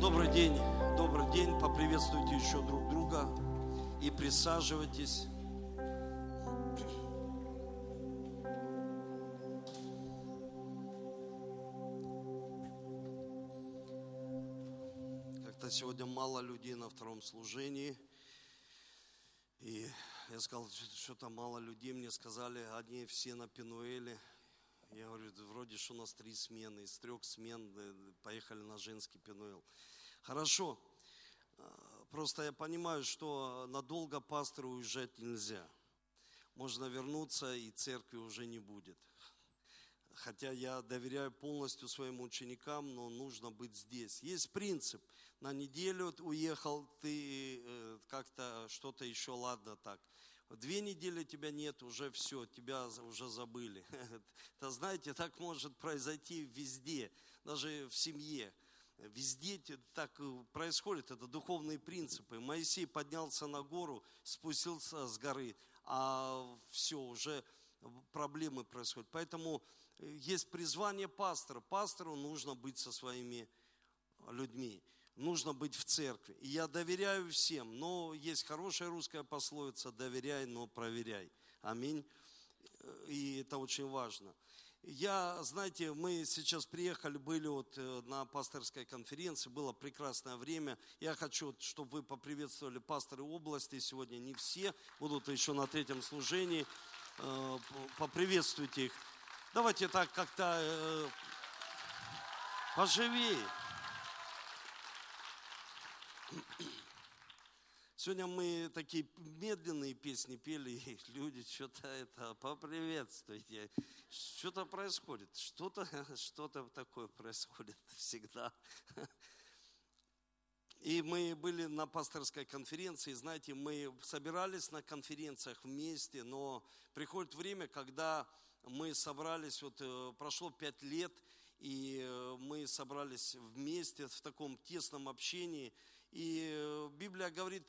Добрый день, добрый день. Поприветствуйте еще друг друга и присаживайтесь. Как-то сегодня мало людей на втором служении. И я сказал, что-то мало людей. Мне сказали, они все на Пенуэле. Я говорю, вроде что у нас три смены, из трех смен э, поехали на женский Пенуэл. Хорошо, а, просто я понимаю, что надолго пастору уезжать нельзя. Можно вернуться, и церкви уже не будет. Хотя я доверяю полностью своим ученикам, но нужно быть здесь. Есть принцип. На неделю уехал, ты э, как-то что-то еще, ладно так. Две недели тебя нет, уже все, тебя уже забыли. Это, знаете, так может произойти везде, даже в семье. Везде так происходит, это духовные принципы. Моисей поднялся на гору, спустился с горы, а все, уже проблемы происходят. Поэтому э, есть призвание пастора. Пастору нужно быть со своими людьми нужно быть в церкви. И я доверяю всем, но есть хорошая русская пословица «доверяй, но проверяй». Аминь. И это очень важно. Я, знаете, мы сейчас приехали, были вот э, на пасторской конференции, было прекрасное время. Я хочу, чтобы вы поприветствовали пасторы области. Сегодня не все будут еще на третьем служении. Э, поприветствуйте их. Давайте так как-то э, поживее. Сегодня мы такие медленные песни пели, и люди что-то это поприветствуйте. Что-то происходит, что-то что такое происходит всегда. И мы были на пасторской конференции, знаете, мы собирались на конференциях вместе, но приходит время, когда мы собрались, вот э, прошло пять лет, и э, мы собрались вместе в таком тесном общении. И э, Библия говорит,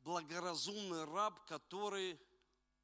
благоразумный раб, который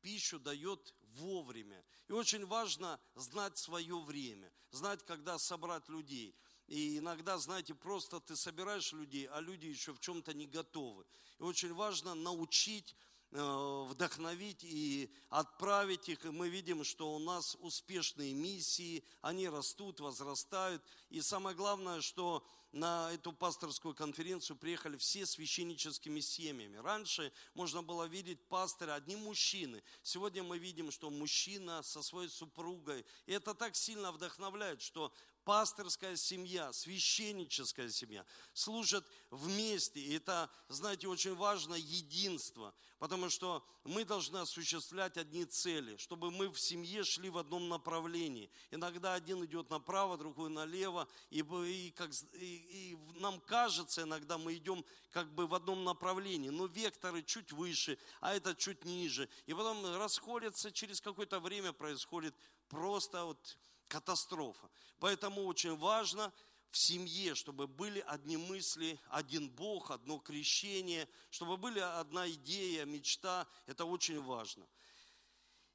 пищу дает вовремя. И очень важно знать свое время, знать, когда собрать людей. И иногда, знаете, просто ты собираешь людей, а люди еще в чем-то не готовы. И очень важно научить вдохновить и отправить их. И мы видим, что у нас успешные миссии, они растут, возрастают. И самое главное, что на эту пасторскую конференцию приехали все священническими семьями. Раньше можно было видеть пастора, одни мужчины. Сегодня мы видим, что мужчина со своей супругой. И это так сильно вдохновляет, что пасторская семья, священническая семья служат вместе. И это, знаете, очень важно единство, потому что мы должны осуществлять одни цели, чтобы мы в семье шли в одном направлении. Иногда один идет направо, другой налево, и, и, как, и, и нам кажется, иногда мы идем как бы в одном направлении, но векторы чуть выше, а это чуть ниже. И потом расходятся, через какое-то время происходит просто вот катастрофа. Поэтому очень важно в семье, чтобы были одни мысли, один Бог, одно крещение, чтобы были одна идея, мечта. Это очень важно.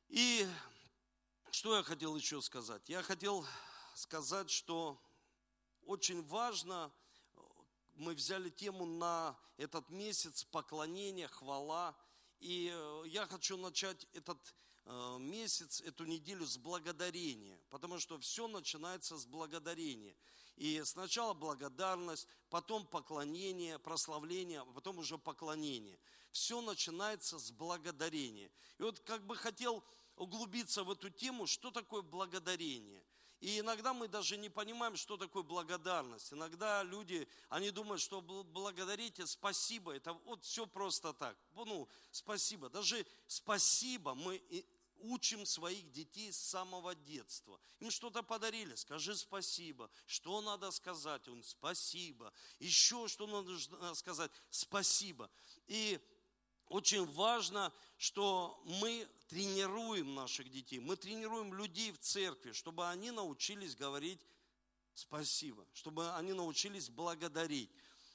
И что я хотел еще сказать? Я хотел сказать, что очень важно, мы взяли тему на этот месяц поклонения, хвала. И я хочу начать этот Э, месяц, эту неделю с благодарения, потому что все начинается с благодарения. И сначала благодарность, потом поклонение, прославление, а потом уже поклонение. Все начинается с благодарения. И вот как бы хотел углубиться в эту тему, что такое благодарение. И иногда мы даже не понимаем, что такое благодарность. Иногда люди, они думают, что благодарите, спасибо, это вот все просто так. Ну, спасибо. Даже спасибо мы учим своих детей с самого детства. Им что-то подарили, скажи спасибо. Что надо сказать? Он спасибо. Еще что надо сказать? Спасибо. И очень важно, что мы тренируем наших детей, мы тренируем людей в церкви, чтобы они научились говорить спасибо, чтобы они научились благодарить.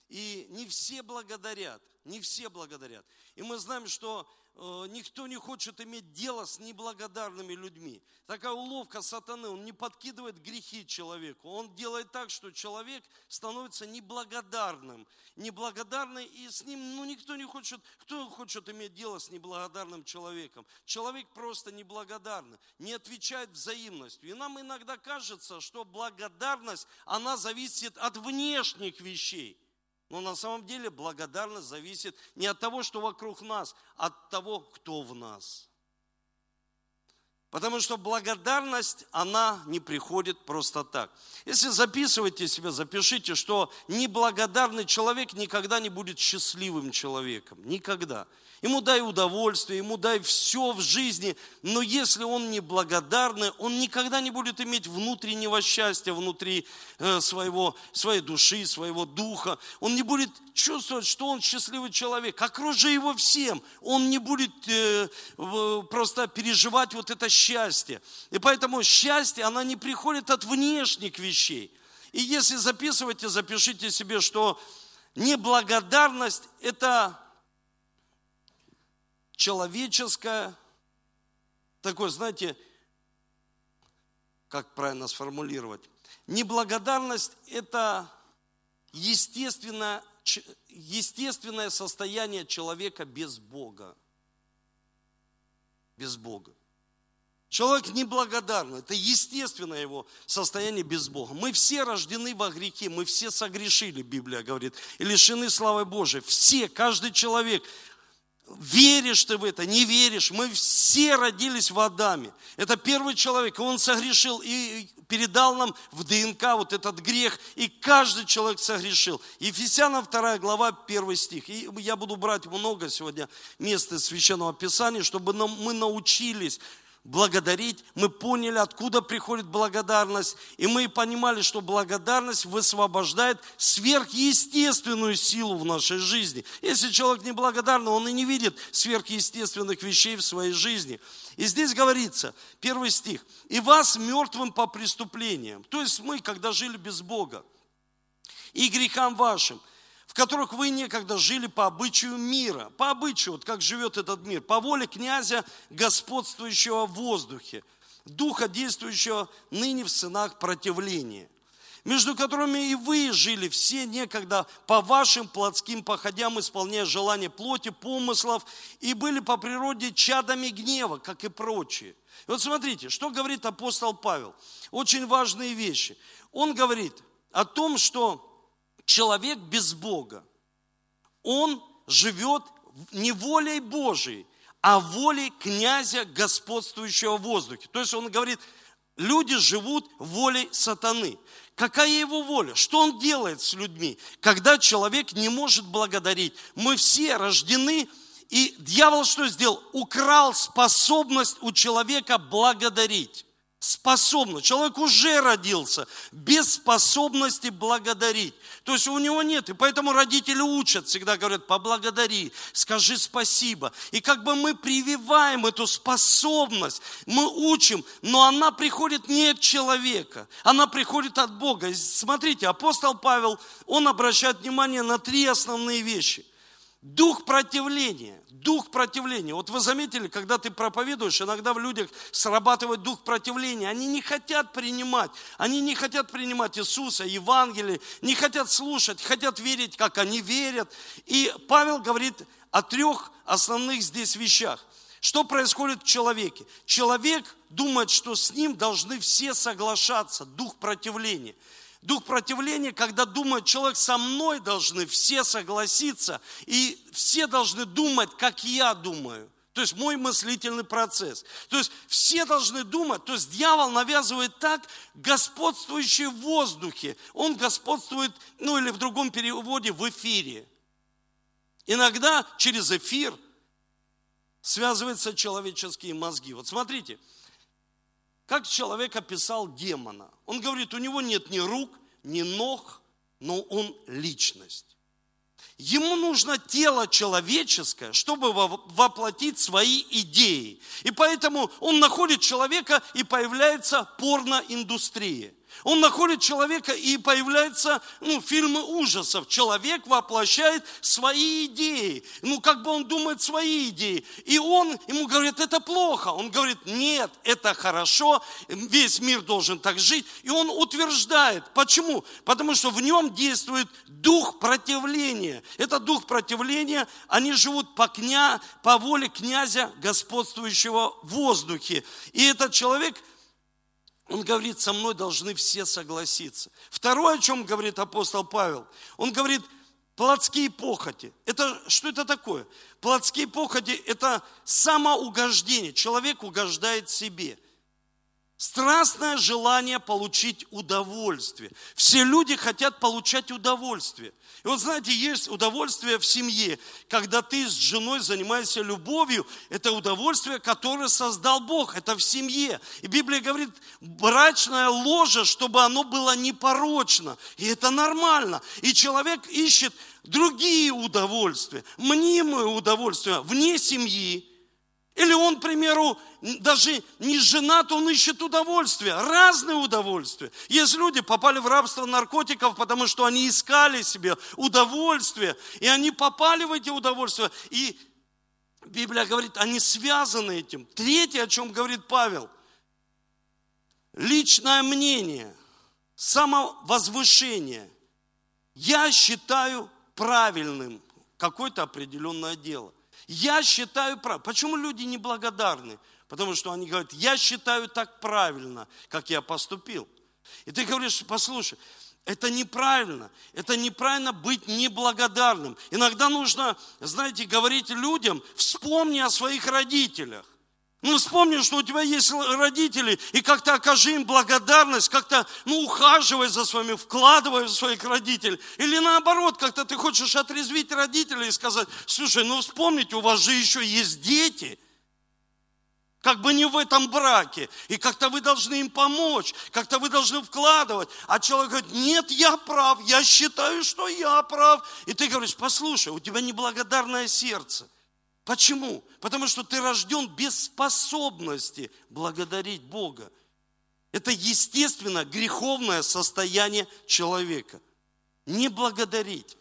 И не все благодарят, не все благодарят. И мы знаем, что Э, никто не хочет иметь дело с неблагодарными людьми. Такая уловка сатаны, он не подкидывает грехи человеку, он делает так, что человек становится неблагодарным. Неблагодарный, и с ним, ну, никто не хочет, кто хочет иметь дело с неблагодарным человеком? Человек просто неблагодарный, не отвечает взаимностью. И нам иногда кажется, что благодарность, она зависит от внешних вещей – но на самом деле благодарность зависит не от того, что вокруг нас, а от того, кто в нас. Потому что благодарность, она не приходит просто так. Если записываете себе, запишите, что неблагодарный человек никогда не будет счастливым человеком. Никогда. Ему дай удовольствие, ему дай все в жизни, но если он не благодарный, он никогда не будет иметь внутреннего счастья внутри э, своего, своей души, своего духа. Он не будет чувствовать, что он счастливый человек. Окружи его всем. Он не будет э, просто переживать вот это счастье. И поэтому счастье, оно не приходит от внешних вещей. И если записываете, запишите себе, что неблагодарность – это человеческое, такое, знаете, как правильно сформулировать, неблагодарность – это естественное, естественное состояние человека без Бога. Без Бога. Человек неблагодарный, это естественное его состояние без Бога. Мы все рождены во грехе, мы все согрешили, Библия говорит, и лишены славы Божией. Все, каждый человек, Веришь ты в это, не веришь. Мы все родились в Адаме. Это первый человек, он согрешил и передал нам в ДНК вот этот грех, и каждый человек согрешил. Ефесянам 2 глава, 1 стих. И я буду брать много сегодня мест из Священного Писания, чтобы мы научились благодарить, мы поняли, откуда приходит благодарность, и мы понимали, что благодарность высвобождает сверхъестественную силу в нашей жизни. Если человек не благодарный, он и не видит сверхъестественных вещей в своей жизни. И здесь говорится, первый стих, «И вас мертвым по преступлениям». То есть мы, когда жили без Бога, и грехам вашим, в которых вы некогда жили по обычаю мира, по обычаю, вот как живет этот мир, по воле князя, господствующего в воздухе, духа, действующего ныне в сынах противления, между которыми и вы жили все некогда по вашим плотским походям, исполняя желания плоти, помыслов, и были по природе чадами гнева, как и прочие. И вот смотрите, что говорит апостол Павел. Очень важные вещи. Он говорит о том, что человек без Бога, он живет не волей Божией, а волей князя, господствующего в воздухе. То есть он говорит, люди живут волей сатаны. Какая его воля? Что он делает с людьми? Когда человек не может благодарить. Мы все рождены, и дьявол что сделал? Украл способность у человека благодарить способность. Человек уже родился без способности благодарить. То есть у него нет. И поэтому родители учат, всегда говорят, поблагодари, скажи спасибо. И как бы мы прививаем эту способность, мы учим, но она приходит не от человека, она приходит от Бога. Смотрите, апостол Павел, он обращает внимание на три основные вещи. Дух противления. Дух противления. Вот вы заметили, когда ты проповедуешь, иногда в людях срабатывает дух противления. Они не хотят принимать. Они не хотят принимать Иисуса, Евангелие, не хотят слушать, хотят верить, как они верят. И Павел говорит о трех основных здесь вещах. Что происходит в человеке? Человек думает, что с ним должны все соглашаться, дух противления – Дух противления, когда думает человек, со мной должны все согласиться, и все должны думать, как я думаю. То есть мой мыслительный процесс. То есть все должны думать, то есть дьявол навязывает так, господствующий в воздухе. Он господствует, ну или в другом переводе, в эфире. Иногда через эфир связываются человеческие мозги. Вот смотрите, как человек описал демона. Он говорит, у него нет ни рук, ни ног, но он личность. Ему нужно тело человеческое, чтобы воплотить свои идеи. И поэтому он находит человека, и появляется порноиндустрия. Он находит человека и появляется, ну, фильмы ужасов. Человек воплощает свои идеи. Ну, как бы он думает свои идеи. И он, ему говорит, это плохо. Он говорит, нет, это хорошо, весь мир должен так жить. И он утверждает. Почему? Потому что в нем действует дух противления. Это дух противления, они живут по, кня, по воле князя, господствующего в воздухе. И этот человек – он говорит, со мной должны все согласиться. Второе, о чем говорит апостол Павел, он говорит, плотские похоти. Это, что это такое? Плотские похоти – это самоугождение. Человек угождает себе – Страстное желание получить удовольствие. Все люди хотят получать удовольствие. И вот знаете, есть удовольствие в семье. Когда ты с женой занимаешься любовью, это удовольствие, которое создал Бог. Это в семье. И Библия говорит, брачное ложе, чтобы оно было непорочно. И это нормально. И человек ищет другие удовольствия, мнимые удовольствия вне семьи, или он, к примеру, даже не женат, он ищет удовольствие, разные удовольствия. Есть люди, попали в рабство наркотиков, потому что они искали себе удовольствие, и они попали в эти удовольствия. И Библия говорит, они связаны этим. Третье, о чем говорит Павел, личное мнение, самовозвышение. Я считаю правильным какое-то определенное дело. Я считаю правильно. Почему люди неблагодарны? Потому что они говорят, я считаю так правильно, как я поступил. И ты говоришь, послушай, это неправильно. Это неправильно быть неблагодарным. Иногда нужно, знаете, говорить людям, вспомни о своих родителях. Ну, вспомни, что у тебя есть родители, и как-то окажи им благодарность, как-то, ну, ухаживай за своими, вкладывай в своих родителей. Или наоборот, как-то ты хочешь отрезвить родителей и сказать, слушай, ну, вспомните, у вас же еще есть дети, как бы не в этом браке, и как-то вы должны им помочь, как-то вы должны вкладывать. А человек говорит, нет, я прав, я считаю, что я прав. И ты говоришь, послушай, у тебя неблагодарное сердце – Почему? Потому что ты рожден без способности благодарить Бога. Это естественно греховное состояние человека. Не благодарить.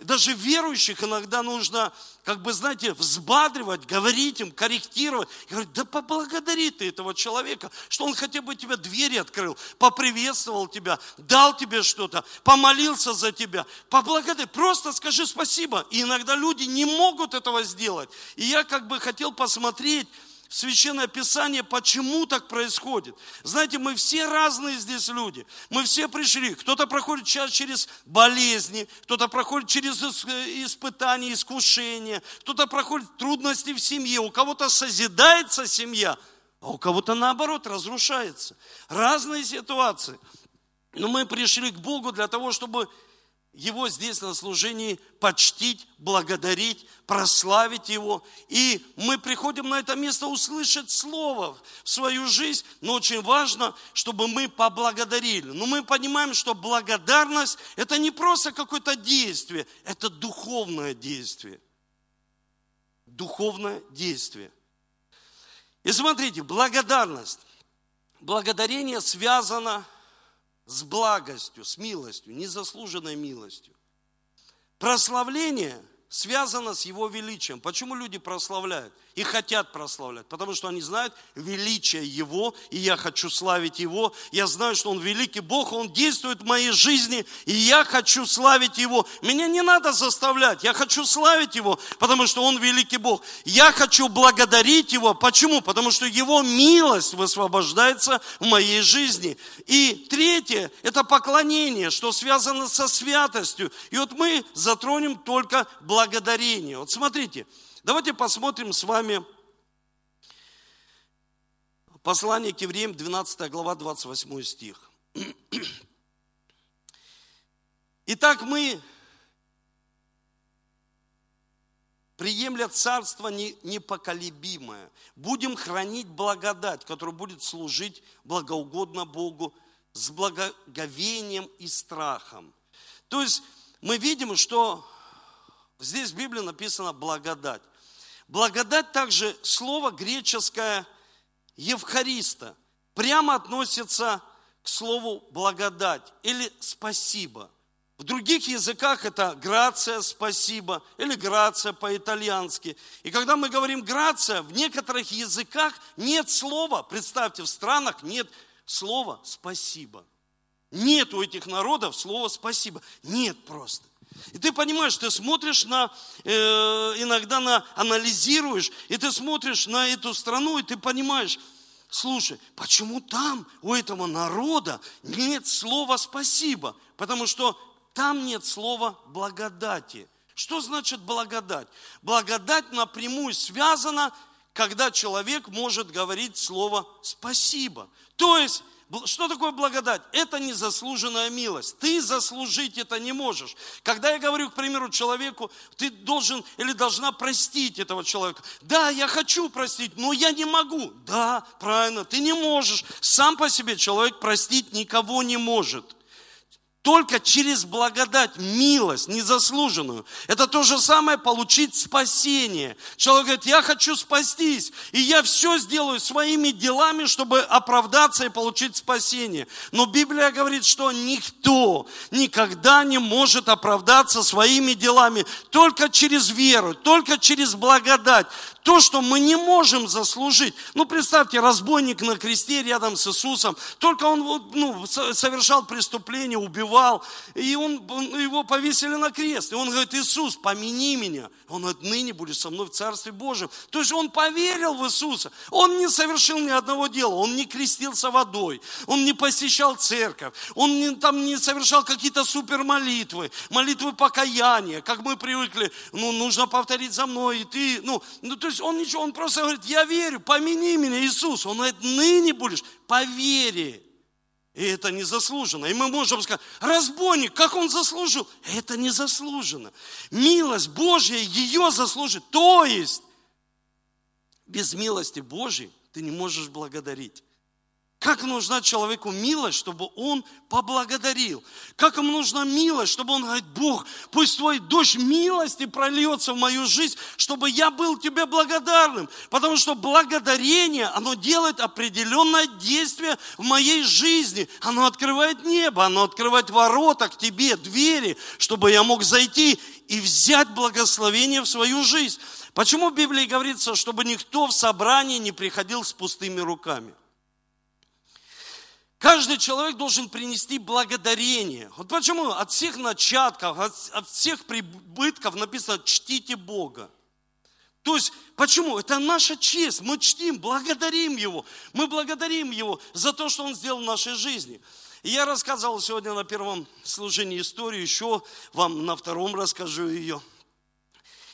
Даже верующих иногда нужно, как бы, знаете, взбадривать, говорить им, корректировать. И говорить, да поблагодари ты этого человека, что он хотя бы тебе двери открыл, поприветствовал тебя, дал тебе что-то, помолился за тебя. Поблагодари, просто скажи спасибо. И иногда люди не могут этого сделать. И я как бы хотел посмотреть, Священное Писание, почему так происходит. Знаете, мы все разные здесь люди. Мы все пришли. Кто-то проходит сейчас через болезни, кто-то проходит через испытания, искушения, кто-то проходит трудности в семье, у кого-то созидается семья, а у кого-то наоборот разрушается. Разные ситуации. Но мы пришли к Богу для того, чтобы его здесь на служении почтить, благодарить, прославить Его. И мы приходим на это место услышать Слово в свою жизнь, но очень важно, чтобы мы поблагодарили. Но мы понимаем, что благодарность – это не просто какое-то действие, это духовное действие. Духовное действие. И смотрите, благодарность. Благодарение связано с с благостью, с милостью, незаслуженной милостью. Прославление связано с Его величием. Почему люди прославляют? И хотят прославлять, потому что они знают величие Его, и я хочу славить Его. Я знаю, что Он великий Бог, Он действует в моей жизни, и я хочу славить Его. Меня не надо заставлять, я хочу славить Его, потому что Он великий Бог. Я хочу благодарить Его. Почему? Потому что Его милость высвобождается в моей жизни. И третье, это поклонение, что связано со святостью. И вот мы затронем только благодарение. Вот смотрите, Давайте посмотрим с вами послание к евреям, 12 глава, 28 стих. Итак, мы, приемля царство непоколебимое, будем хранить благодать, которая будет служить благоугодно Богу с благоговением и страхом. То есть мы видим, что здесь в Библии написано благодать. Благодать также слово греческое Евхариста прямо относится к слову благодать или спасибо. В других языках это грация, спасибо, или грация по-итальянски. И когда мы говорим грация, в некоторых языках нет слова, представьте, в странах нет слова спасибо. Нет у этих народов слова спасибо. Нет просто. И ты понимаешь, ты смотришь на, э, иногда на, анализируешь, и ты смотришь на эту страну, и ты понимаешь, слушай, почему там у этого народа нет слова спасибо? Потому что там нет слова благодати. Что значит благодать? Благодать напрямую связана, когда человек может говорить слово спасибо. То есть что такое благодать? Это незаслуженная милость. Ты заслужить это не можешь. Когда я говорю, к примеру, человеку, ты должен или должна простить этого человека. Да, я хочу простить, но я не могу. Да, правильно, ты не можешь. Сам по себе человек простить никого не может. Только через благодать, милость, незаслуженную. Это то же самое получить спасение. Человек говорит, я хочу спастись, и я все сделаю своими делами, чтобы оправдаться и получить спасение. Но Библия говорит, что никто никогда не может оправдаться своими делами, только через веру, только через благодать то, что мы не можем заслужить. Ну, представьте, разбойник на кресте рядом с Иисусом, только он ну, совершал преступление, убивал, и он, его повесили на крест. И он говорит, Иисус, помяни меня. Он отныне будешь со мной в Царстве Божьем. То есть он поверил в Иисуса. Он не совершил ни одного дела, он не крестился водой, он не посещал церковь, он не, там не совершал какие-то супермолитвы, молитвы покаяния, как мы привыкли, ну, нужно повторить за мной, и ты, ну, ну то есть он ничего, он просто говорит, я верю, помяни меня, Иисус. Он говорит, ныне будешь по вере. И это незаслуженно. И мы можем сказать, разбойник, как он заслужил? Это незаслуженно. Милость Божья ее заслужит. То есть, без милости Божьей ты не можешь благодарить. Как нужна человеку милость, чтобы он поблагодарил? Как ему нужна милость, чтобы он говорит, Бог, пусть твой дождь милости прольется в мою жизнь, чтобы я был тебе благодарным. Потому что благодарение, оно делает определенное действие в моей жизни. Оно открывает небо, оно открывает ворота к тебе, двери, чтобы я мог зайти и взять благословение в свою жизнь. Почему в Библии говорится, чтобы никто в собрании не приходил с пустыми руками? Каждый человек должен принести благодарение. Вот почему от всех начатков, от, от всех прибытков написано «чтите Бога». То есть, почему? Это наша честь. Мы чтим, благодарим Его. Мы благодарим Его за то, что Он сделал в нашей жизни. И я рассказывал сегодня на первом служении историю, еще вам на втором расскажу ее.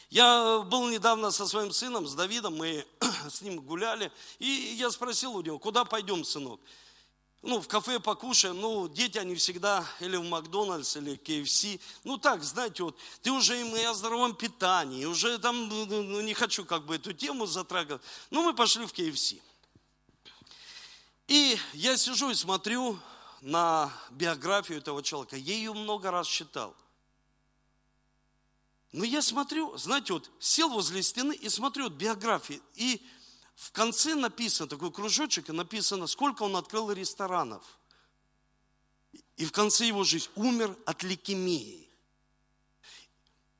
Я был недавно со своим сыном, с Давидом, мы с ним гуляли, и я спросил у него, куда пойдем, сынок? Ну, в кафе покушаем, ну, дети, они всегда или в Макдональдс, или KFC. Ну, так, знаете, вот, ты уже им и о здоровом питании, уже там, ну, ну, ну не хочу как бы эту тему затрагивать. Ну, мы пошли в KFC. И я сижу и смотрю на биографию этого человека. Я ее много раз читал. Но я смотрю, знаете, вот сел возле стены и смотрю вот биографии. И в конце написано, такой кружочек, и написано, сколько он открыл ресторанов. И в конце его жизни умер от лейкемии.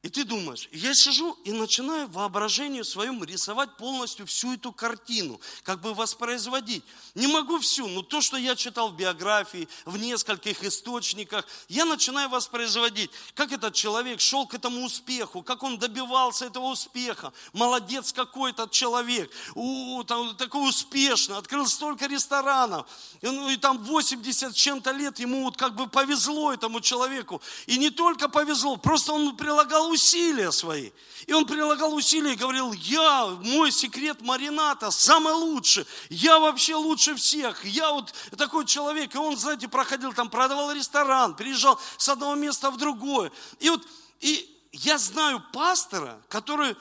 И ты думаешь, я сижу и начинаю воображению своем рисовать полностью всю эту картину, как бы воспроизводить. Не могу всю, но то, что я читал в биографии, в нескольких источниках, я начинаю воспроизводить, как этот человек шел к этому успеху, как он добивался этого успеха. Молодец какой этот человек, у, там, такой успешный, открыл столько ресторанов. И, ну, и там 80 чем-то лет ему вот как бы повезло этому человеку. И не только повезло, просто он прилагал усилия свои. И он прилагал усилия и говорил, я, мой секрет марината самый лучший, я вообще лучше всех, я вот такой человек. И он, знаете, проходил там, продавал ресторан, переезжал с одного места в другое. И вот, и я знаю пастора, который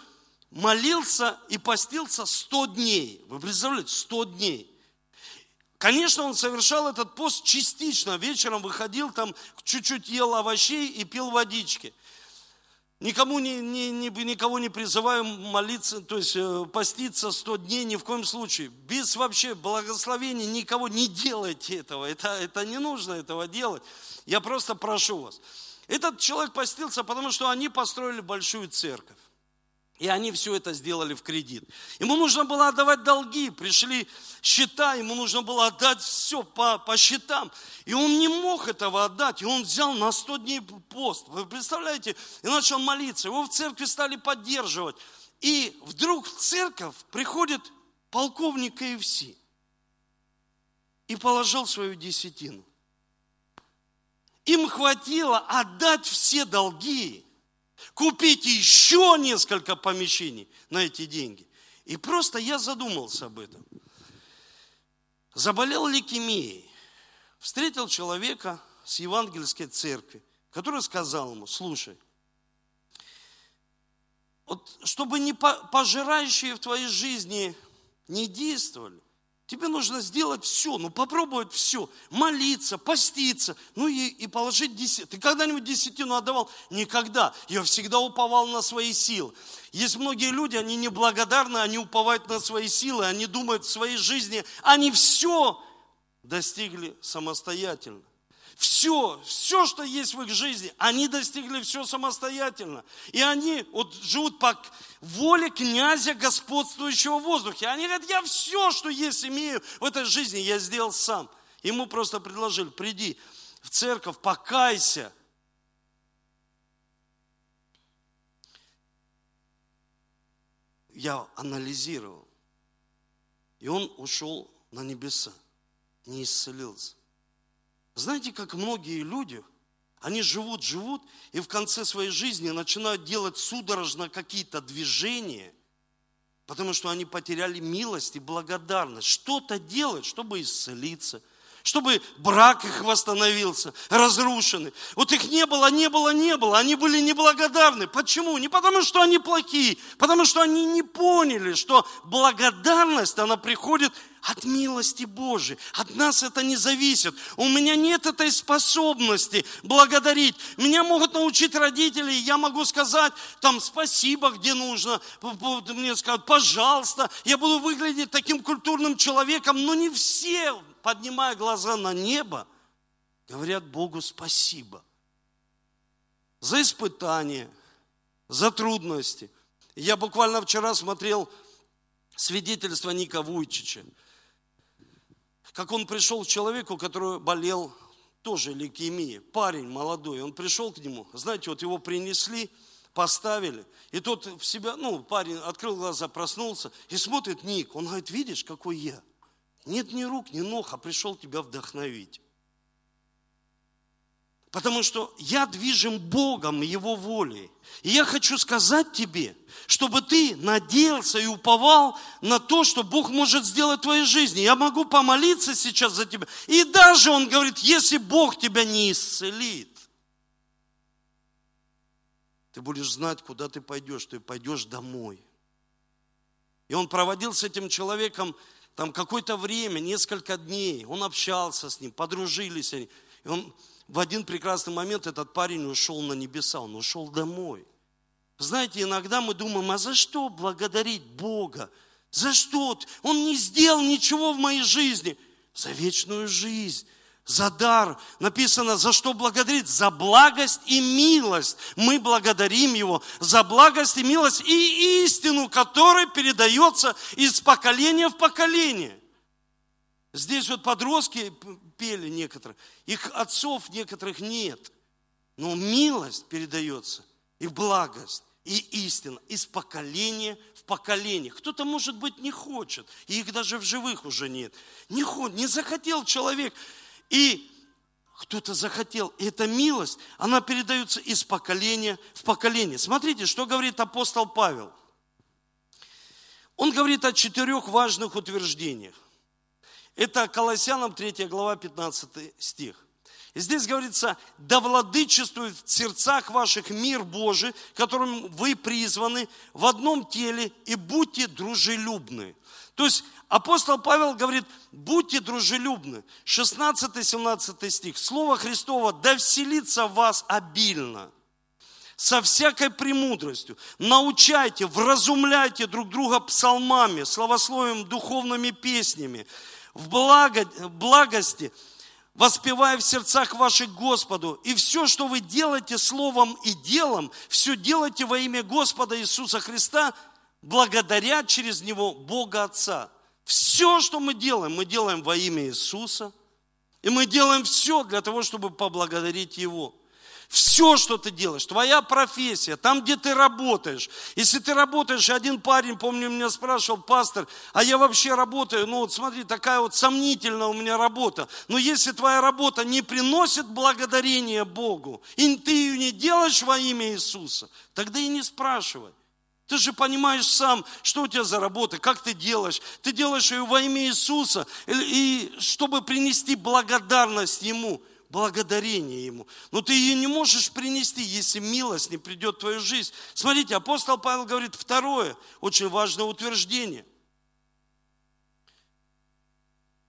молился и постился 100 дней. Вы представляете, 100 дней. Конечно, он совершал этот пост частично. Вечером выходил, там чуть-чуть ел овощей и пил водички – никому не, не, не, никого не призываю молиться, то есть э, поститься 100 дней ни в коем случае. Без вообще благословения никого не делайте этого. Это, это не нужно этого делать. Я просто прошу вас. Этот человек постился, потому что они построили большую церковь. И они все это сделали в кредит. Ему нужно было отдавать долги, пришли счета, ему нужно было отдать все по, по счетам. И он не мог этого отдать, и он взял на 100 дней пост. Вы представляете? И начал молиться, его в церкви стали поддерживать. И вдруг в церковь приходит полковник КФС и положил свою десятину. Им хватило отдать все долги купить еще несколько помещений на эти деньги. И просто я задумался об этом. Заболел лейкемией. Встретил человека с евангельской церкви, который сказал ему, слушай, вот чтобы не пожирающие в твоей жизни не действовали, Тебе нужно сделать все, ну попробовать все, молиться, поститься, ну и, и положить десятину. Ты когда-нибудь десятину отдавал? Никогда. Я всегда уповал на свои силы. Есть многие люди, они неблагодарны, они уповают на свои силы, они думают в своей жизни, они все достигли самостоятельно. Все, все, что есть в их жизни, они достигли все самостоятельно. И они вот живут по воле князя, господствующего в воздухе. Они говорят, я все, что есть, имею в этой жизни, я сделал сам. Ему просто предложили, приди в церковь, покайся. Я анализировал. И он ушел на небеса, не исцелился. Знаете, как многие люди, они живут, живут, и в конце своей жизни начинают делать судорожно какие-то движения, потому что они потеряли милость и благодарность. Что-то делать, чтобы исцелиться – чтобы брак их восстановился, разрушенный. Вот их не было, не было, не было. Они были неблагодарны. Почему? Не потому, что они плохие, потому что они не поняли, что благодарность, она приходит от милости Божией. От нас это не зависит. У меня нет этой способности благодарить. Меня могут научить родители, я могу сказать там спасибо, где нужно. Мне скажут, пожалуйста, я буду выглядеть таким культурным человеком, но не все поднимая глаза на небо, говорят Богу спасибо за испытания, за трудности. Я буквально вчера смотрел свидетельство Ника Вуйчича, как он пришел к человеку, который болел тоже лейкемией, парень молодой, он пришел к нему, знаете, вот его принесли, поставили, и тот в себя, ну, парень открыл глаза, проснулся и смотрит Ник, он говорит, видишь, какой я – нет ни рук, ни ног, а пришел тебя вдохновить. Потому что я движим Богом, Его волей. И я хочу сказать тебе, чтобы ты надеялся и уповал на то, что Бог может сделать в твоей жизни. Я могу помолиться сейчас за тебя. И даже Он говорит, если Бог тебя не исцелит, ты будешь знать, куда ты пойдешь. Ты пойдешь домой. И он проводил с этим человеком там какое-то время, несколько дней, он общался с ним, подружились они. И он в один прекрасный момент, этот парень ушел на небеса, он ушел домой. Знаете, иногда мы думаем, а за что благодарить Бога? За что? Он не сделал ничего в моей жизни. За вечную жизнь за дар. Написано, за что благодарить? За благость и милость. Мы благодарим Его за благость и милость и истину, которая передается из поколения в поколение. Здесь вот подростки пели некоторые, их отцов некоторых нет. Но милость передается и благость, и истина из поколения в поколение. Кто-то, может быть, не хочет, и их даже в живых уже нет. Не, хочет, не захотел человек. И кто-то захотел. И эта милость, она передается из поколения в поколение. Смотрите, что говорит апостол Павел. Он говорит о четырех важных утверждениях. Это Колоссянам 3 глава 15 стих. И здесь говорится, да владычествует в сердцах ваших мир Божий, которым вы призваны в одном теле, и будьте дружелюбны. То есть апостол Павел говорит, будьте дружелюбны. 16-17 стих. Слово Христово, да вселится в вас обильно. со всякой премудростью. Научайте, вразумляйте друг друга псалмами, словословием, духовными песнями, в благо, благости, воспевая в сердцах ваших Господу. И все, что вы делаете словом и делом, все делайте во имя Господа Иисуса Христа, благодаря через Него Бога Отца. Все, что мы делаем, мы делаем во имя Иисуса. И мы делаем все для того, чтобы поблагодарить Его. Все, что ты делаешь, твоя профессия, там, где ты работаешь. Если ты работаешь, один парень, помню, меня спрашивал, пастор, а я вообще работаю, ну вот смотри, такая вот сомнительная у меня работа. Но если твоя работа не приносит благодарения Богу, и ты ее не делаешь во имя Иисуса, тогда и не спрашивай. Ты же понимаешь сам, что у тебя за работа, как ты делаешь. Ты делаешь ее во имя Иисуса, и чтобы принести благодарность Ему, благодарение Ему. Но ты ее не можешь принести, если милость не придет в твою жизнь. Смотрите, апостол Павел говорит второе, очень важное утверждение.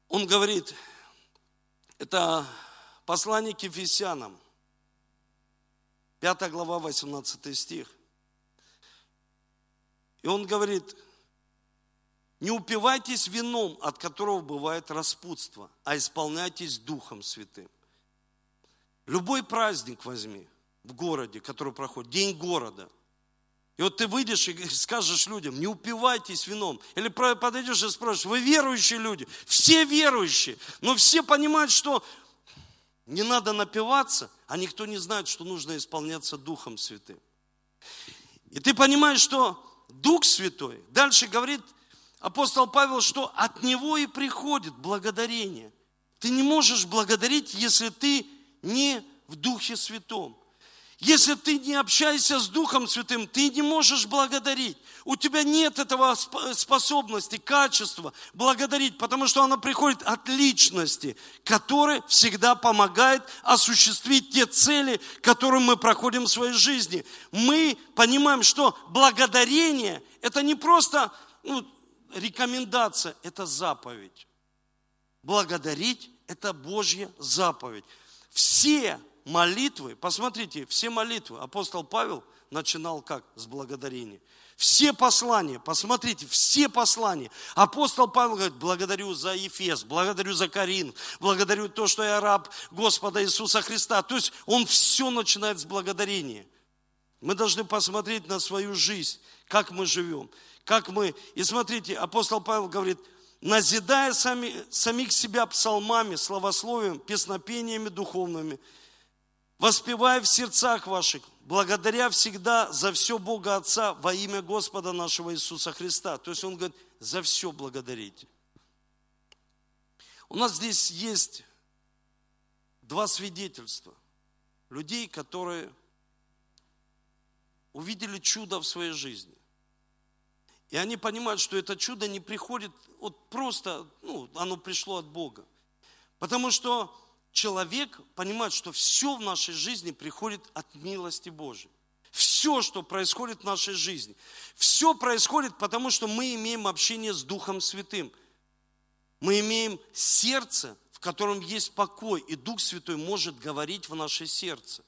Он говорит, это послание к Ефесянам, 5 глава, 18 стих. И он говорит, не упивайтесь вином, от которого бывает распутство, а исполняйтесь Духом Святым. Любой праздник возьми в городе, который проходит, день города. И вот ты выйдешь и скажешь людям, не упивайтесь вином. Или подойдешь и спросишь, вы верующие люди? Все верующие. Но все понимают, что не надо напиваться, а никто не знает, что нужно исполняться Духом Святым. И ты понимаешь, что Дух Святой. Дальше говорит апостол Павел, что от Него и приходит благодарение. Ты не можешь благодарить, если ты не в Духе Святом. Если ты не общаешься с Духом Святым, ты не можешь благодарить. У тебя нет этого способности, качества благодарить, потому что она приходит от личности, которая всегда помогает осуществить те цели, которые мы проходим в своей жизни. Мы понимаем, что благодарение – это не просто ну, рекомендация, это заповедь. Благодарить – это Божья заповедь. Все молитвы, посмотрите, все молитвы, апостол Павел начинал как? С благодарения. Все послания, посмотрите, все послания. Апостол Павел говорит, благодарю за Ефес, благодарю за Карин, благодарю то, что я раб Господа Иисуса Христа. То есть он все начинает с благодарения. Мы должны посмотреть на свою жизнь, как мы живем, как мы... И смотрите, апостол Павел говорит, назидая сами, самих себя псалмами, словословием, песнопениями духовными – воспевая в сердцах ваших, благодаря всегда за все Бога Отца во имя Господа нашего Иисуса Христа. То есть он говорит, за все благодарите. У нас здесь есть два свидетельства людей, которые увидели чудо в своей жизни. И они понимают, что это чудо не приходит вот просто, ну, оно пришло от Бога. Потому что человек понимает, что все в нашей жизни приходит от милости Божией. Все, что происходит в нашей жизни, все происходит потому, что мы имеем общение с Духом Святым. Мы имеем сердце, в котором есть покой, и Дух Святой может говорить в наше сердце.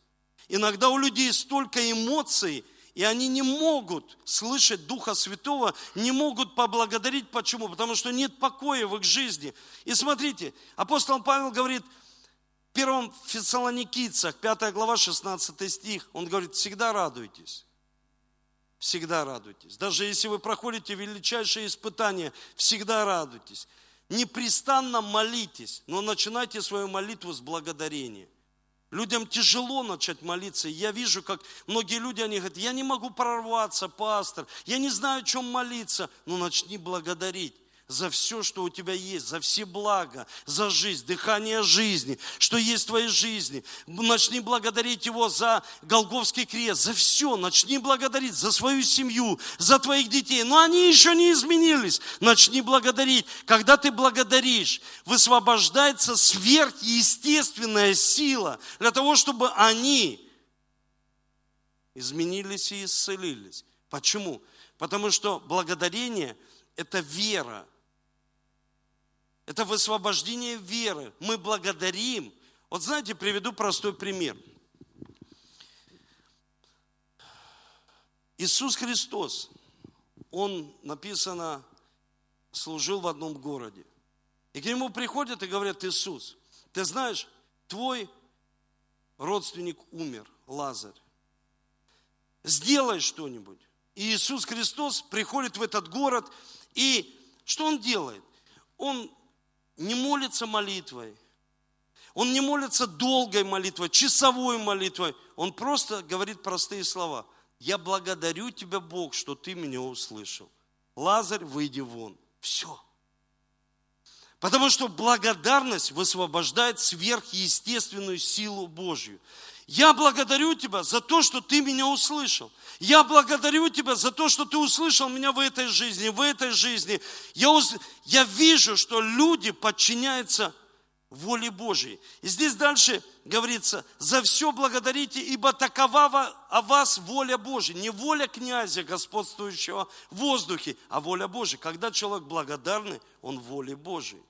Иногда у людей столько эмоций, и они не могут слышать Духа Святого, не могут поблагодарить. Почему? Потому что нет покоя в их жизни. И смотрите, апостол Павел говорит – первом Фессалоникийцах, 5 глава, 16 стих, он говорит, всегда радуйтесь. Всегда радуйтесь. Даже если вы проходите величайшие испытания, всегда радуйтесь. Непрестанно молитесь, но начинайте свою молитву с благодарения. Людям тяжело начать молиться. Я вижу, как многие люди, они говорят, я не могу прорваться, пастор, я не знаю, о чем молиться. Но начни благодарить за все, что у тебя есть, за все блага, за жизнь, дыхание жизни, что есть в твоей жизни. Начни благодарить Его за Голговский крест, за все. Начни благодарить за свою семью, за твоих детей. Но они еще не изменились. Начни благодарить. Когда ты благодаришь, высвобождается сверхъестественная сила для того, чтобы они изменились и исцелились. Почему? Потому что благодарение – это вера это высвобождение веры. Мы благодарим. Вот знаете, приведу простой пример. Иисус Христос, Он, написано, служил в одном городе. И к нему приходят и говорят, Иисус, ты знаешь, твой родственник умер, Лазарь. Сделай что-нибудь. И Иисус Христос приходит в этот город, и что Он делает? Он не молится молитвой, он не молится долгой молитвой, часовой молитвой. Он просто говорит простые слова. Я благодарю тебя, Бог, что ты меня услышал. Лазарь, выйди вон. Все. Потому что благодарность высвобождает сверхъестественную силу Божью. Я благодарю Тебя за то, что Ты меня услышал. Я благодарю Тебя за то, что Ты услышал меня в этой жизни, в этой жизни. Я, уз... я вижу, что люди подчиняются воле Божьей. И здесь дальше говорится, за все благодарите, ибо такова о вас воля Божья. Не воля князя, господствующего в воздухе, а воля Божья. Когда человек благодарный, он воле Божьей.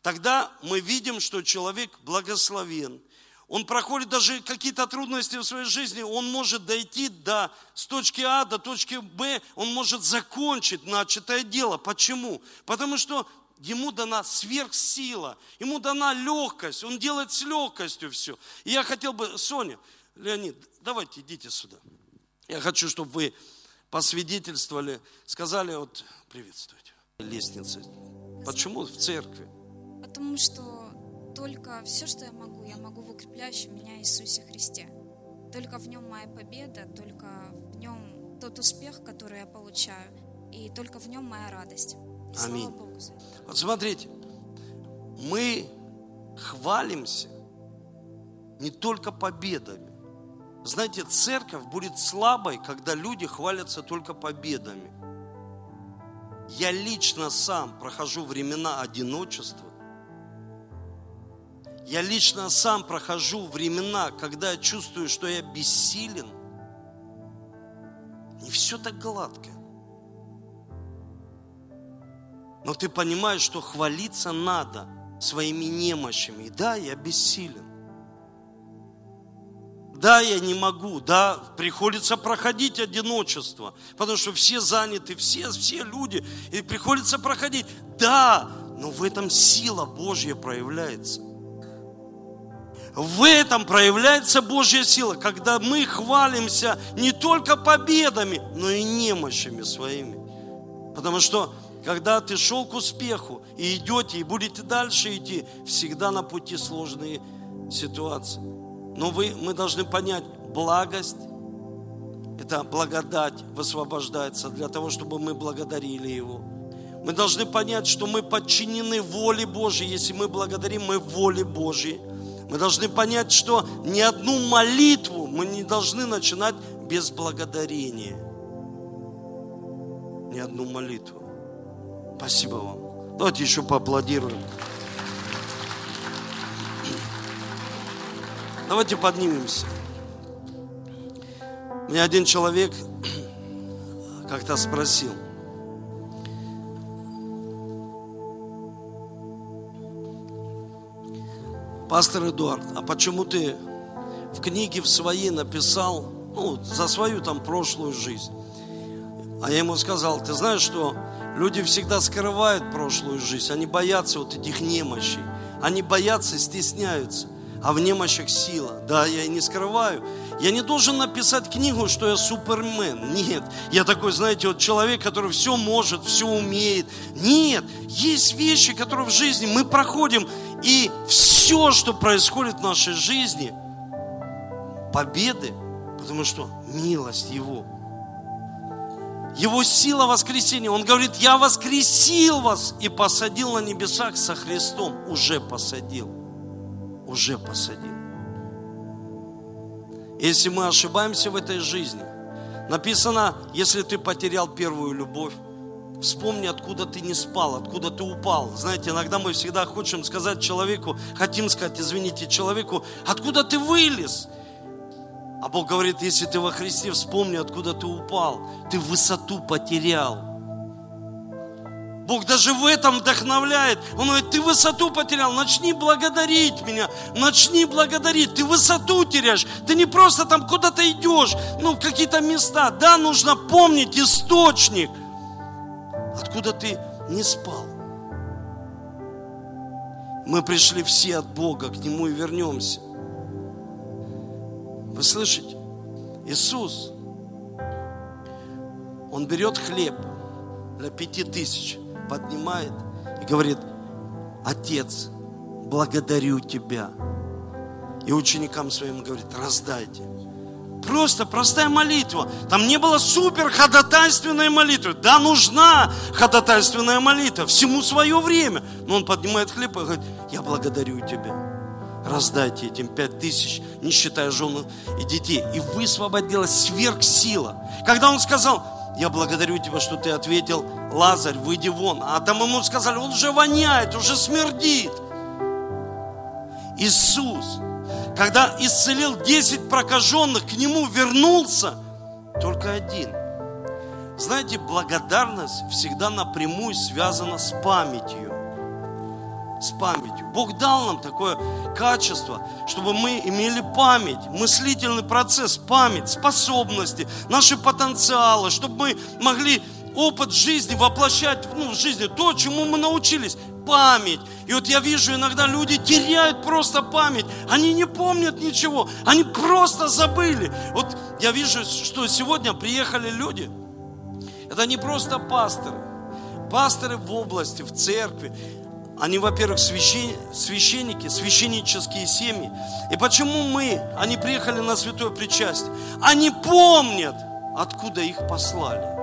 Тогда мы видим, что человек благословен. Он проходит даже какие-то трудности в своей жизни, он может дойти до, с точки А до точки Б, он может закончить начатое дело. Почему? Потому что ему дана сверхсила, ему дана легкость, он делает с легкостью все. И я хотел бы, Соня, Леонид, давайте идите сюда. Я хочу, чтобы вы посвидетельствовали, сказали, вот, приветствуйте, лестницы. Почему в церкви? Потому что только все, что я могу, я могу в укрепляющем меня Иисусе Христе. Только в нем моя победа, только в нем тот успех, который я получаю, и только в нем моя радость. Аминь. Вот смотрите, мы хвалимся не только победами. Знаете, церковь будет слабой, когда люди хвалятся только победами. Я лично сам прохожу времена одиночества. Я лично сам прохожу времена, когда я чувствую, что я бессилен. Не все так гладко. Но ты понимаешь, что хвалиться надо своими немощами. И да, я бессилен. Да, я не могу, да, приходится проходить одиночество, потому что все заняты, все, все люди, и приходится проходить. Да, но в этом сила Божья проявляется. В этом проявляется Божья сила, когда мы хвалимся не только победами, но и немощами своими. Потому что когда ты шел к успеху и идете, и будете дальше идти, всегда на пути сложные ситуации. Но вы, мы должны понять, благость, это благодать высвобождается для того, чтобы мы благодарили Его. Мы должны понять, что мы подчинены воле Божьей. Если мы благодарим, мы воле Божьей. Мы должны понять, что ни одну молитву мы не должны начинать без благодарения. Ни одну молитву. Спасибо вам. Давайте еще поаплодируем. Давайте поднимемся. Мне один человек как-то спросил, Пастор Эдуард, а почему ты в книге в своей написал, ну, за свою там прошлую жизнь? А я ему сказал, ты знаешь, что Люди всегда скрывают прошлую жизнь, они боятся вот этих немощей, они боятся, стесняются, а в немощах сила. Да, я и не скрываю. Я не должен написать книгу, что я супермен. Нет, я такой, знаете, вот человек, который все может, все умеет. Нет, есть вещи, которые в жизни мы проходим, и все, что происходит в нашей жизни, победы, потому что милость Его – его сила воскресения. Он говорит, я воскресил вас и посадил на небесах со Христом. Уже посадил. Уже посадил. Если мы ошибаемся в этой жизни, написано, если ты потерял первую любовь, Вспомни, откуда ты не спал, откуда ты упал. Знаете, иногда мы всегда хотим сказать человеку, хотим сказать, извините, человеку, откуда ты вылез? А Бог говорит, если ты во Христе, вспомни, откуда ты упал. Ты высоту потерял. Бог даже в этом вдохновляет. Он говорит, ты высоту потерял, начни благодарить меня, начни благодарить. Ты высоту теряешь, ты не просто там куда-то идешь, ну, какие-то места. Да, нужно помнить источник, откуда ты не спал. Мы пришли все от Бога, к Нему и вернемся. Вы слышите? Иисус, Он берет хлеб для пяти тысяч – поднимает и говорит, Отец, благодарю Тебя. И ученикам своим говорит, раздайте. Просто простая молитва. Там не было супер ходатайственной молитвы. Да, нужна ходатайственная молитва. Всему свое время. Но он поднимает хлеб и говорит, я благодарю тебя. Раздайте этим пять тысяч, не считая жены и детей. И высвободилась сверхсила. Когда он сказал, я благодарю тебя, что ты ответил, Лазарь, выйди вон. А там ему сказали, он уже воняет, уже смердит. Иисус, когда исцелил 10 прокаженных, к нему вернулся только один. Знаете, благодарность всегда напрямую связана с памятью с памятью. Бог дал нам такое качество, чтобы мы имели память, мыслительный процесс, память, способности, наши потенциалы, чтобы мы могли опыт жизни воплощать ну, в жизни то, чему мы научились. Память. И вот я вижу, иногда люди теряют просто память. Они не помнят ничего. Они просто забыли. Вот я вижу, что сегодня приехали люди. Это не просто пасторы. Пасторы в области, в церкви. Они, во-первых, священ... священники, священнические семьи. И почему мы, они приехали на святое причастие? Они помнят, откуда их послали.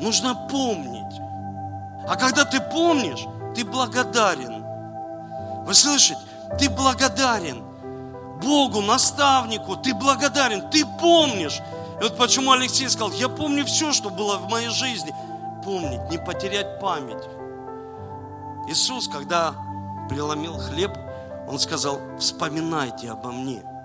Нужно помнить. А когда ты помнишь, ты благодарен. Вы слышите? Ты благодарен Богу, наставнику, ты благодарен, ты помнишь. И вот почему Алексей сказал, я помню все, что было в моей жизни. Помнить, не потерять память. Иисус, когда преломил хлеб, Он сказал, вспоминайте обо мне –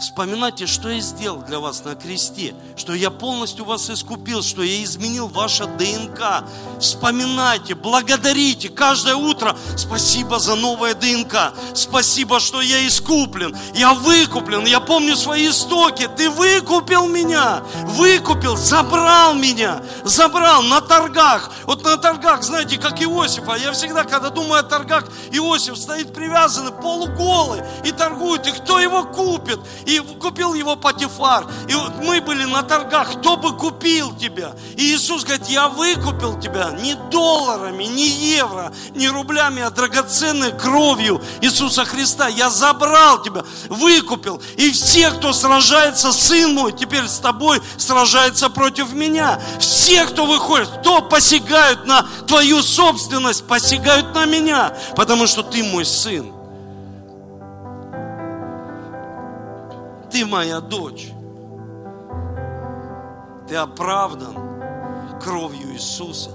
Вспоминайте, что я сделал для вас на кресте, что я полностью вас искупил, что я изменил ваше ДНК. Вспоминайте, благодарите каждое утро. Спасибо за новое ДНК. Спасибо, что я искуплен. Я выкуплен. Я помню свои истоки. Ты выкупил меня. Выкупил, забрал меня. Забрал на торгах. Вот на торгах, знаете, как Иосиф. А я всегда, когда думаю о торгах, Иосиф стоит привязанный, полуголый и торгует. И кто его купит? И купил его Патифар. И вот мы были на торгах, кто бы купил тебя? И Иисус говорит, я выкупил тебя не долларами, не евро, не рублями, а драгоценной кровью Иисуса Христа. Я забрал тебя, выкупил. И все, кто сражается, Сын мой, теперь с тобой сражается против меня. Все, кто выходит, кто посягают на твою собственность, посягают на меня, потому что ты мой Сын. Ты моя дочь. Ты оправдан кровью Иисуса.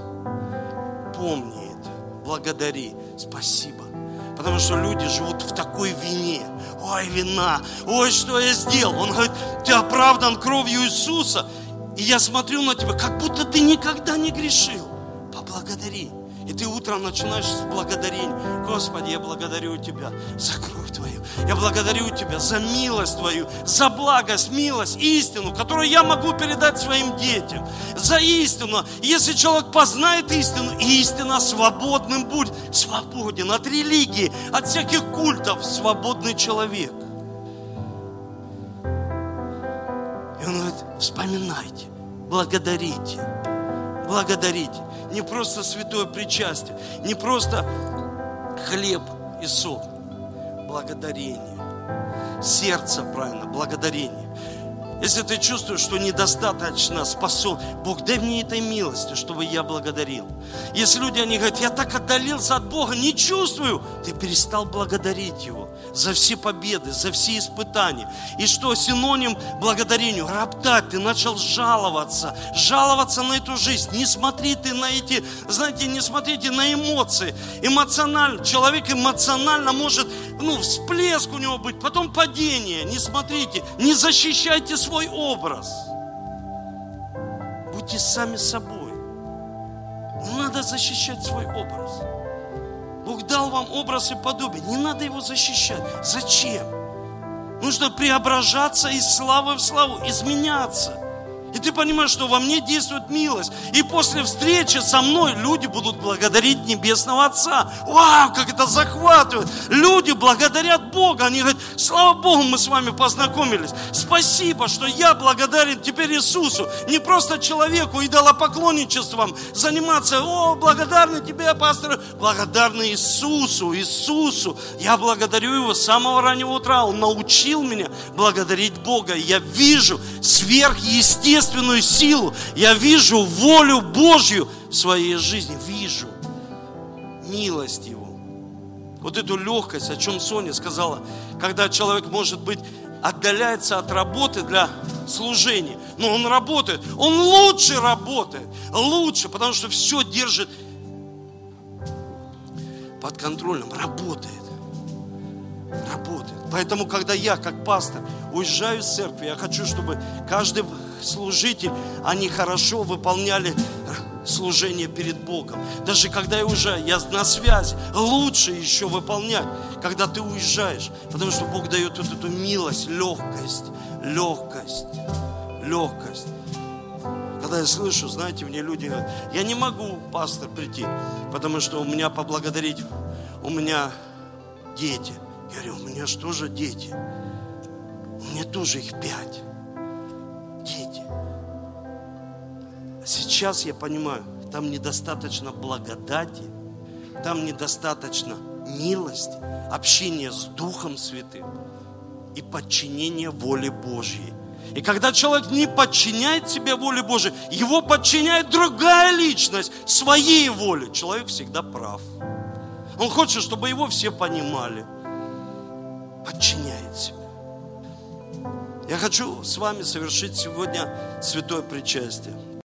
Помни это, благодари, спасибо. Потому что люди живут в такой вине. Ой, вина, ой, что я сделал. Он говорит, ты оправдан кровью Иисуса. И я смотрю на тебя, как будто ты никогда не грешил. Поблагодари. И ты утром начинаешь с благодарения. Господи, я благодарю Тебя за кровь Твою. Я благодарю Тебя за милость Твою, за благость, милость, истину, которую я могу передать своим детям. За истину. Если человек познает истину, истина свободным будет. Свободен от религии, от всяких культов. Свободный человек. И он говорит, вспоминайте, благодарите, благодарите не просто святое причастие, не просто хлеб и сок. Благодарение. Сердце правильно, благодарение. Если ты чувствуешь, что недостаточно спасен, Бог, дай мне этой милости, чтобы я благодарил. Если люди, они говорят, я так отдалился от Бога, не чувствую, ты перестал благодарить Его за все победы, за все испытания. И что синоним благодарению? Роптать, ты начал жаловаться, жаловаться на эту жизнь. Не смотри ты на эти, знаете, не смотрите на эмоции. Эмоционально, человек эмоционально может, ну, всплеск у него быть, потом падение. Не смотрите, не защищайте свой образ. Будьте сами собой. Не надо защищать свой образ. Бог дал вам образ и подобие. Не надо его защищать. Зачем? Нужно преображаться из славы в славу, изменяться. И ты понимаешь, что во мне действует милость. И после встречи со мной люди будут благодарить Небесного Отца. Вау, как это захватывает. Люди благодарят Бога. Они говорят, слава Богу, мы с вами познакомились. Спасибо, что я благодарен теперь Иисусу. Не просто человеку, идолопоклонничеством заниматься. О, благодарны тебе, пастор. Благодарны Иисусу, Иисусу. Я благодарю Его с самого раннего утра. Он научил меня благодарить Бога. Я вижу сверхъестественное божественную силу, я вижу волю Божью в своей жизни, вижу милость Его. Вот эту легкость, о чем Соня сказала, когда человек, может быть, отдаляется от работы для служения, но он работает, он лучше работает, лучше, потому что все держит под контролем, работает, работает. Поэтому, когда я, как пастор, уезжаю из церкви, я хочу, чтобы каждый служитель, они хорошо выполняли служение перед Богом. Даже когда я уже, я на связи, лучше еще выполнять, когда ты уезжаешь. Потому что Бог дает вот эту милость, легкость, легкость, легкость. Когда я слышу, знаете, мне люди говорят, я не могу, пастор, прийти, потому что у меня поблагодарить, у меня дети. Говорю, у меня же дети? У меня тоже их пять. Сейчас я понимаю, там недостаточно благодати, там недостаточно милости, общения с Духом Святым и подчинения воле Божьей. И когда человек не подчиняет себе воле Божьей, его подчиняет другая личность своей воле. Человек всегда прав. Он хочет, чтобы его все понимали. Подчиняет себя. Я хочу с вами совершить сегодня святое причастие.